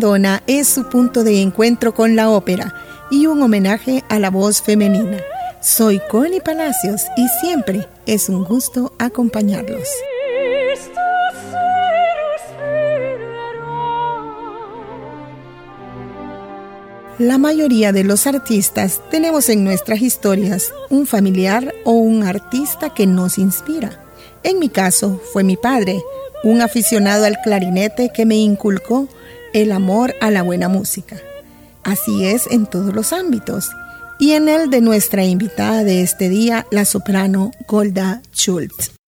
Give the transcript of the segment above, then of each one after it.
Madonna es su punto de encuentro con la ópera y un homenaje a la voz femenina. Soy Connie Palacios y siempre es un gusto acompañarlos. La mayoría de los artistas tenemos en nuestras historias un familiar o un artista que nos inspira. En mi caso fue mi padre, un aficionado al clarinete que me inculcó el amor a la buena música. Así es en todos los ámbitos. Y en el de nuestra invitada de este día, la soprano Golda Schultz.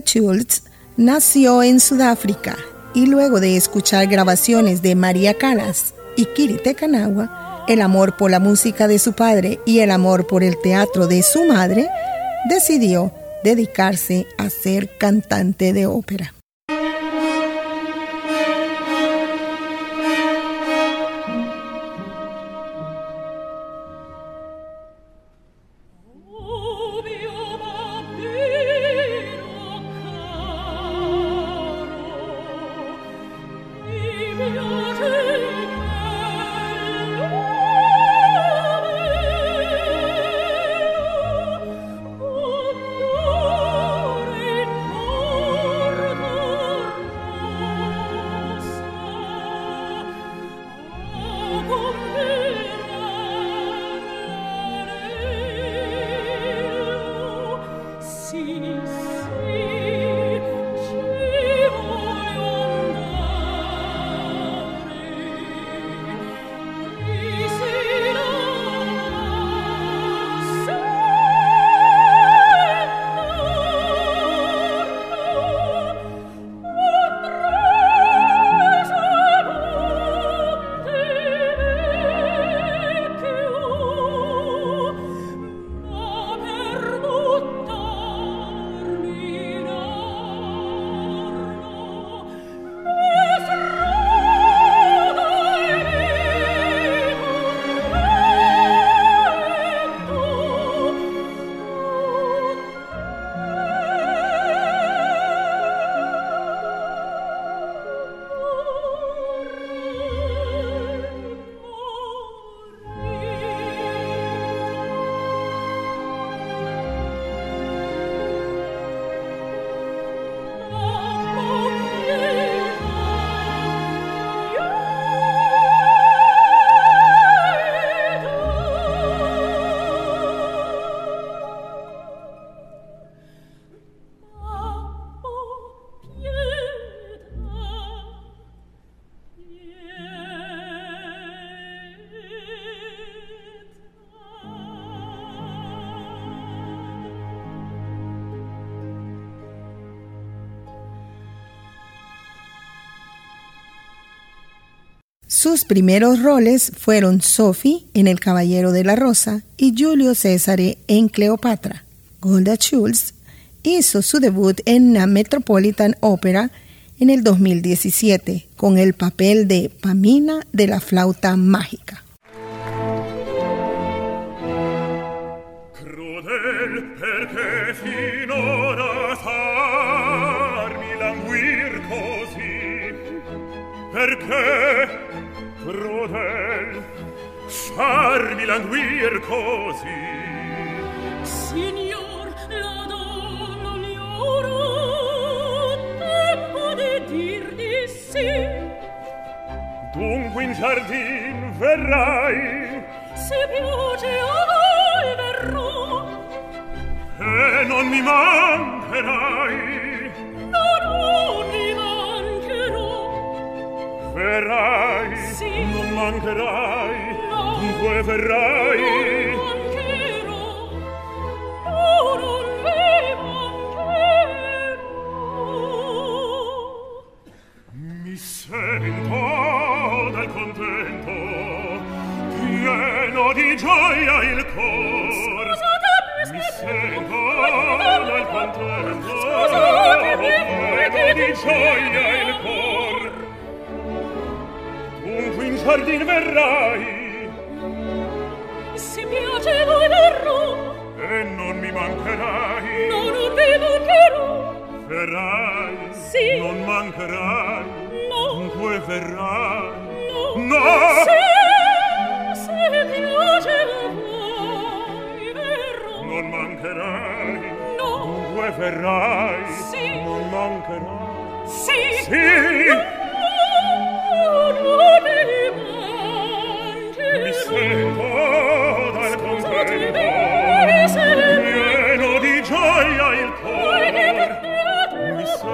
Schultz nació en Sudáfrica y luego de escuchar grabaciones de María Calas y Kiri Tekanawa, el amor por la música de su padre y el amor por el teatro de su madre, decidió dedicarse a ser cantante de ópera. Sus primeros roles fueron Sophie en El Caballero de la Rosa y Julio César en Cleopatra. Golda Schultz hizo su debut en la Metropolitan Opera en el 2017 con el papel de Pamina de la flauta mágica. crudel farmi languir così signor la donna li oro tempo di dir di sì. Dunque in giardin verrai. Se piace a voi verrò. E non mi mancherai. verrai, sì. non mancherai, no. dunque verrai, verrai sì. non mancherai no dunque verrai no, no. se se piace lo voi verrò non mancherai no dunque verrai sì. non mancherai sì sì no, non mi mi sento dal convento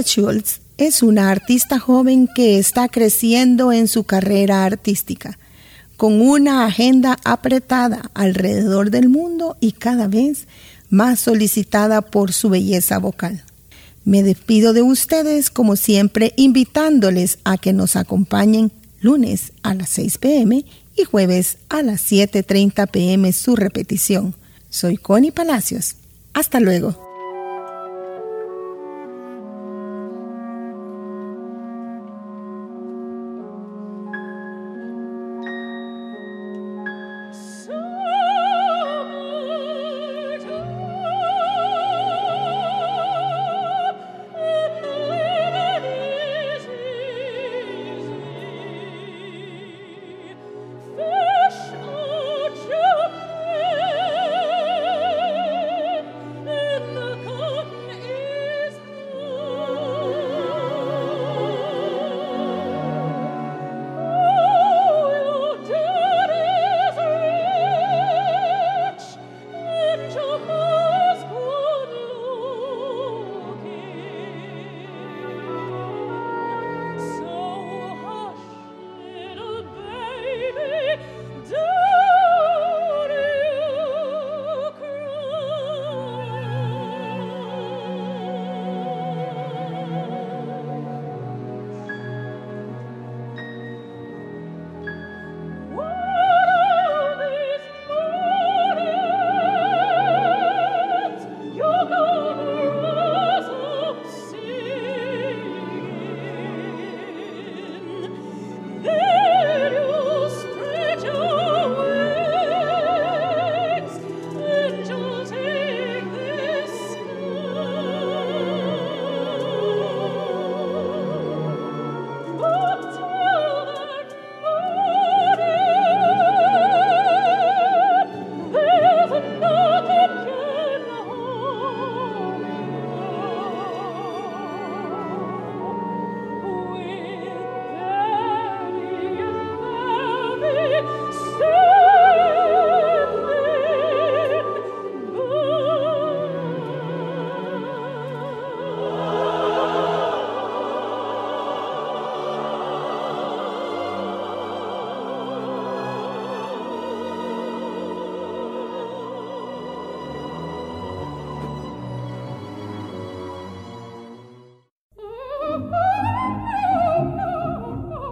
Schultz es una artista joven que está creciendo en su carrera artística, con una agenda apretada alrededor del mundo y cada vez más solicitada por su belleza vocal. Me despido de ustedes como siempre invitándoles a que nos acompañen lunes a las 6 pm y jueves a las 7.30 pm su repetición. Soy Connie Palacios. Hasta luego.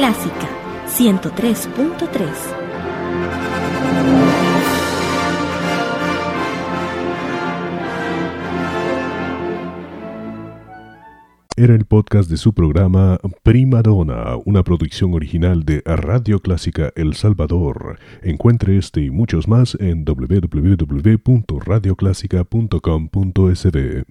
Clásica 103.3 Era el podcast de su programa Prima Donna, una producción original de Radio Clásica El Salvador. Encuentre este y muchos más en www.radioclásica.com.sb.